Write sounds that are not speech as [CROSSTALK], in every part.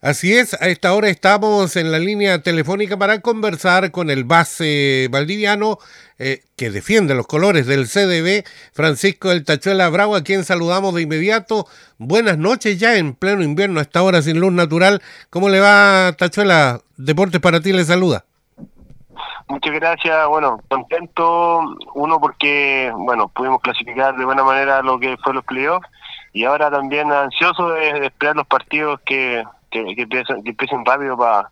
Así es, a esta hora estamos en la línea telefónica para conversar con el base valdiviano eh, que defiende los colores del CDB, Francisco del Tachuela Bravo, a quien saludamos de inmediato. Buenas noches ya en pleno invierno, a esta hora sin luz natural. ¿Cómo le va, Tachuela? Deportes para ti le saluda. Muchas gracias, bueno, contento, uno porque, bueno, pudimos clasificar de buena manera lo que fue los playoffs y ahora también ansioso de esperar los partidos que que, que, empiecen, rápido para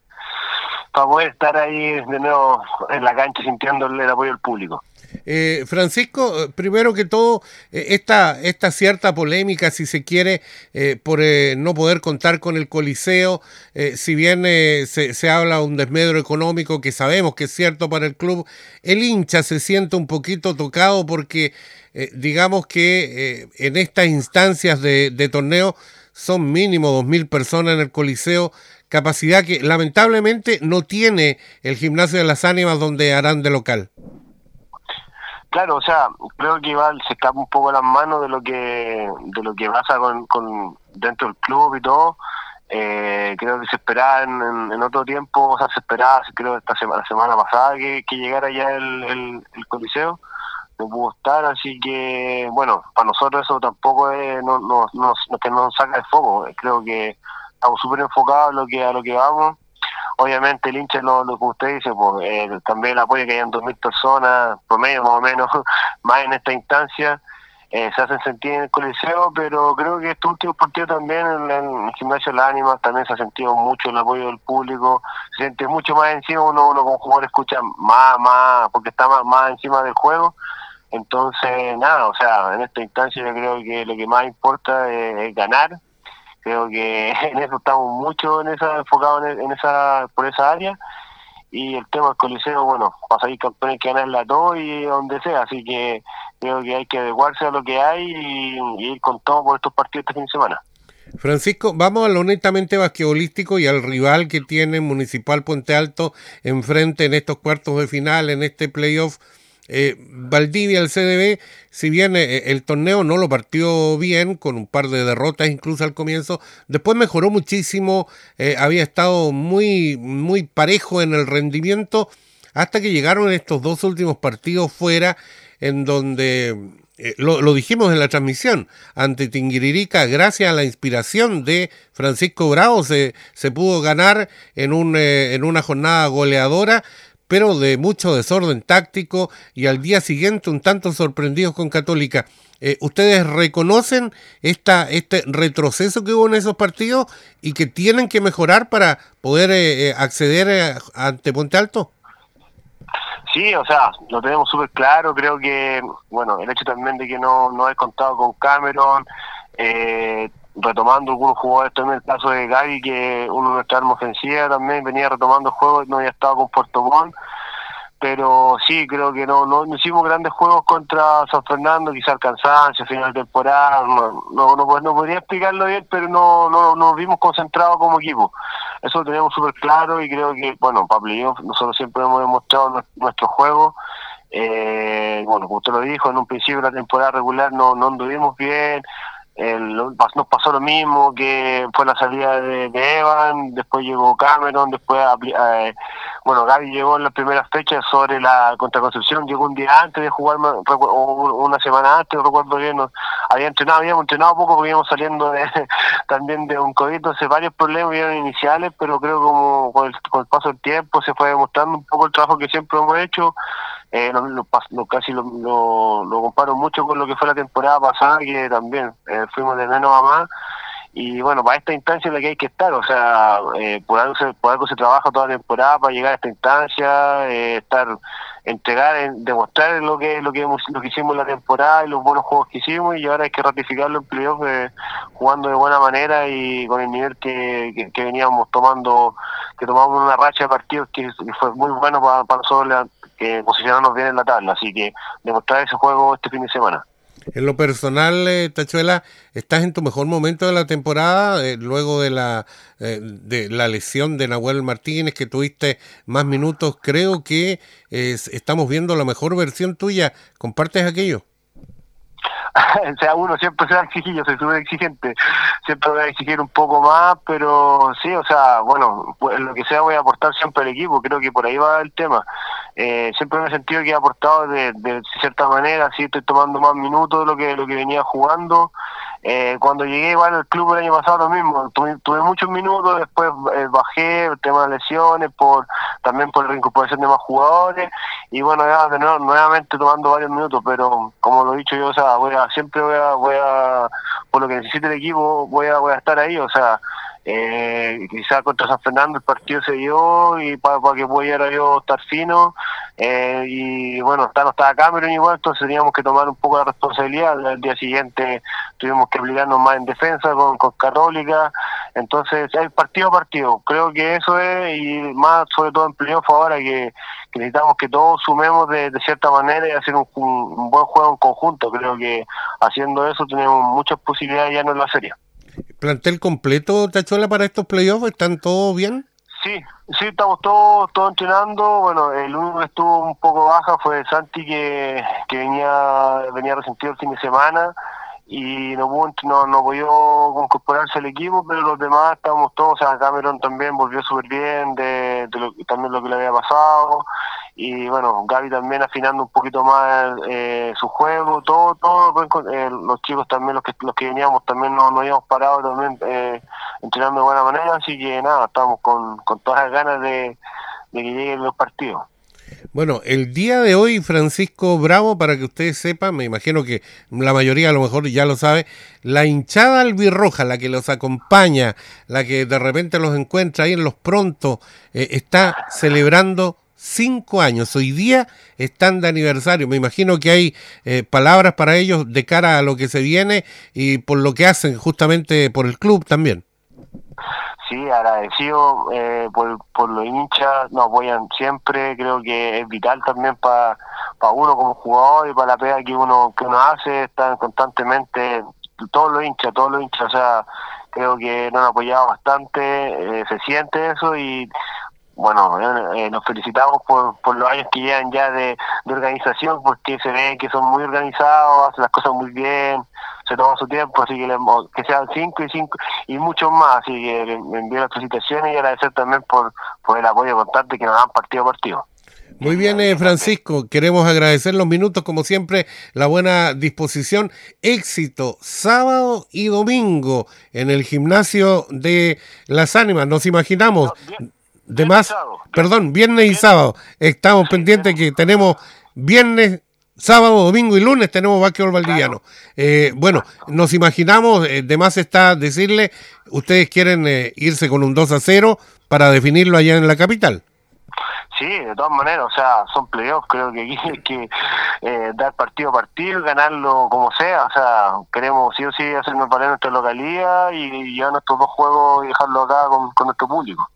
poder estar ahí de nuevo en la cancha sintiendo el apoyo del público. Eh, Francisco, eh, primero que todo, eh, esta, esta cierta polémica, si se quiere, por no poder contar con el Coliseo, si bien se, se, habla de un desmedro económico que sabemos que es cierto para el club, el hincha se siente un poquito tocado porque digamos que en estas instancias de torneo son mínimo 2.000 personas en el Coliseo, capacidad que lamentablemente no tiene el Gimnasio de las Ánimas donde harán de local. Claro, o sea, creo que igual se escapa un poco las manos de lo que de lo que pasa con, con dentro del club y todo. Eh, creo que se esperaba en, otro tiempo, o sea, se esperaba, creo, esta semana, la semana pasada que, llegara ya el, el Coliseo no pudo estar, así que bueno, para nosotros eso tampoco es no, no, no, que nos saca de foco, creo que estamos súper enfocados a lo que a lo que vamos. Obviamente el hincha, lo, lo que usted dice, pues eh, también el apoyo que hayan 2.000 personas, promedio más o menos, [LAUGHS] más en esta instancia, eh, se hacen sentir en el coliseo, pero creo que este último partido también en, el gimnasio de las ánimas también se ha sentido mucho el apoyo del público, se siente mucho más encima, uno, uno como jugador escucha más, más, porque está más, más encima del juego, entonces, nada, o sea, en esta instancia yo creo que lo que más importa es, ganar. Creo que [LAUGHS] en eso estamos mucho en esa, enfocados en, esa, por esa área. Y el tema del Coliseo, bueno, para salir campeones hay que ganarla todo y donde sea. Así que creo que hay que adecuarse a lo que hay y, ir con todo por estos partidos este fin de semana. Francisco, vamos a lo netamente basquetbolístico y al rival que tiene Municipal Puente Alto enfrente en estos cuartos de final, en este playoff eh, Valdivia, el CDB, si bien eh, el torneo no lo partió bien, con un par de derrotas incluso al comienzo, después mejoró muchísimo, eh, había estado muy, muy parejo en el rendimiento, hasta que llegaron estos dos últimos partidos fuera, en donde, lo, dijimos en la transmisión, ante Tinguiririca, gracias a la inspiración de Francisco Bravo, se, se pudo ganar en, un, en una jornada goleadora pero de mucho desorden táctico y al día siguiente un tanto sorprendidos con Católica. Eh, ¿Ustedes reconocen esta, este retroceso que hubo en esos partidos y que tienen que mejorar para poder eh, eh, acceder ante Ponte Alto? Sí, o sea, lo tenemos súper claro. Creo que, bueno, el hecho también de que no, no he contado con Cameron, eh, retomando algunos jugadores también el caso de Gaby que uno de nuestra arma ofensiva también venía retomando juegos no había estado con Puerto Montt pero sí creo que no, no, hicimos grandes juegos contra San Fernando quizás cansancio final de temporada no, no, no, no podría explicarlo bien pero no, no nos vimos concentrados como equipo. Eso lo teníamos súper claro y creo que bueno para nosotros siempre hemos demostrado nuestro juego. Eh, bueno como usted lo dijo en un principio de la temporada regular no, no anduvimos bien nos pasó lo mismo que fue la salida de, Evan, después llegó Cameron, después, eh, bueno, Gaby llegó en las primeras fechas sobre la contraconcepción, llegó un día antes de jugar, o una semana antes, recuerdo bien, había entrenado, habíamos entrenado poco porque íbamos saliendo de, [LAUGHS] también de un COVID, entonces varios problemas iniciales, pero creo como con el, con el paso del tiempo se fue demostrando un poco el trabajo que siempre hemos hecho, eh, lo, casi lo, lo, comparo mucho con lo que fue la temporada pasada, que también eh, fuimos de menos a más. Y bueno, para esta instancia es la que hay que estar, o sea, eh, por, algo se, por algo se trabaja toda la temporada para llegar a esta instancia, eh, estar, entregar, demostrar lo que lo que lo que hicimos en la temporada y los buenos juegos que hicimos y ahora hay que ratificarlo en playoff jugando de buena manera y con el nivel que, que, veníamos tomando, que tomamos una racha de partidos que, fue muy bueno para, para nosotros que posicionarnos bien en la tabla, así que demostrar ese juego este fin de semana. En lo personal, eh, Tachuela, estás en tu mejor momento de la temporada, eh, luego de la, eh, de la lesión de Nahuel Martínez, que tuviste más minutos. Creo que estamos viendo la mejor versión tuya. ¿Compartes aquello? [LAUGHS] o sea, uno siempre se va a exigir, yo soy súper exigente, siempre voy a exigir un poco más, pero sí, o sea, bueno, pues, lo que sea voy a aportar siempre al equipo, creo que por ahí va el tema. Eh, siempre me he sentido que he aportado de, cierta manera, sí estoy tomando más minutos de lo que, lo que venía jugando. Eh, cuando llegué igual al club el año pasado lo mismo, tuve, muchos minutos, después eh, bajé, el tema de lesiones, por también por la reincorporación de más jugadores, y bueno, ya de nuevo, nuevamente tomando varios minutos, pero como lo he dicho yo, o sea, voy a, siempre voy a, voy a, por lo que necesite el equipo, voy a, voy a estar ahí, o sea, eh, quizás contra San Fernando el partido se dio y para, que pudiera yo estar fino eh, y bueno, está, no estaba Cameron igual, entonces teníamos que tomar un poco de responsabilidad. El día siguiente tuvimos que aplicarnos más en defensa con, con Católica, entonces es partido a partido. Creo que eso es, y más sobre todo en playoff ahora que, necesitamos que todos sumemos de, cierta manera y hacer un, un, buen juego en conjunto. Creo que haciendo eso tenemos muchas posibilidades ya no en la serie plantel completo, Tachuela, para estos playoffs? ¿Están todos bien? Sí, sí, estamos todos, todos entrenando. Bueno, el único que estuvo un poco baja fue Santi, que, que venía, venía resentido el fin de semana y no pudo, no, no pudo incorporarse al equipo, pero los demás estábamos todos, o sea, Cameron también volvió súper bien de, de lo, también lo que le había pasado, y bueno, Gaby también afinando un poquito más eh, su juego, todo, todo, eh, los chicos también, los que los que veníamos también no, no habíamos parado también eh, entrenando de buena manera, así que nada, estamos con, con todas las ganas de, de que lleguen los partidos. Bueno, el día de hoy, Francisco Bravo, para que ustedes sepan, me imagino que la mayoría a lo mejor ya lo sabe, la hinchada albirroja, la que los acompaña, la que de repente los encuentra ahí en los pronto, eh, está celebrando cinco años. Hoy día están de aniversario. Me imagino que hay eh, palabras para ellos de cara a lo que se viene y por lo que hacen justamente por el club también. Sí, agradecido eh, por, por los hinchas, nos apoyan siempre, creo que es vital también para uno como jugador y para la pega que uno que uno hace, están constantemente todos los hinchas, todos los hinchas, o sea, creo que nos han apoyado bastante, eh, se siente eso y bueno, eh, nos felicitamos por, por los años que llevan ya de, de organización, porque se ve que son muy organizados, hacen las cosas muy bien, se toma su tiempo, así que, que sean cinco y cinco y muchos más, así que me envío las felicitaciones y agradecer también por, por el apoyo constante que nos dan partido a partido. Muy bien, eh, Francisco. Queremos agradecer los minutos, como siempre, la buena disposición. Éxito sábado y domingo en el gimnasio de las ánimas. Nos imaginamos. De más, perdón, viernes y sábado. Estamos pendientes que tenemos viernes, sábado, domingo y lunes tenemos básquetbol valdiviano. Eh, bueno, nos imaginamos, eh, de más está decirle, ustedes quieren eh, irse con un 2 a 0 para definirlo allá en la capital. Sí, de todas maneras, o sea, son playoffs, creo que aquí hay que dar partido a partido, ganarlo como sea, o sea, queremos sí o sí hacernos valer nuestra localidad y llevar nuestros dos juegos y dejarlo acá con nuestro público.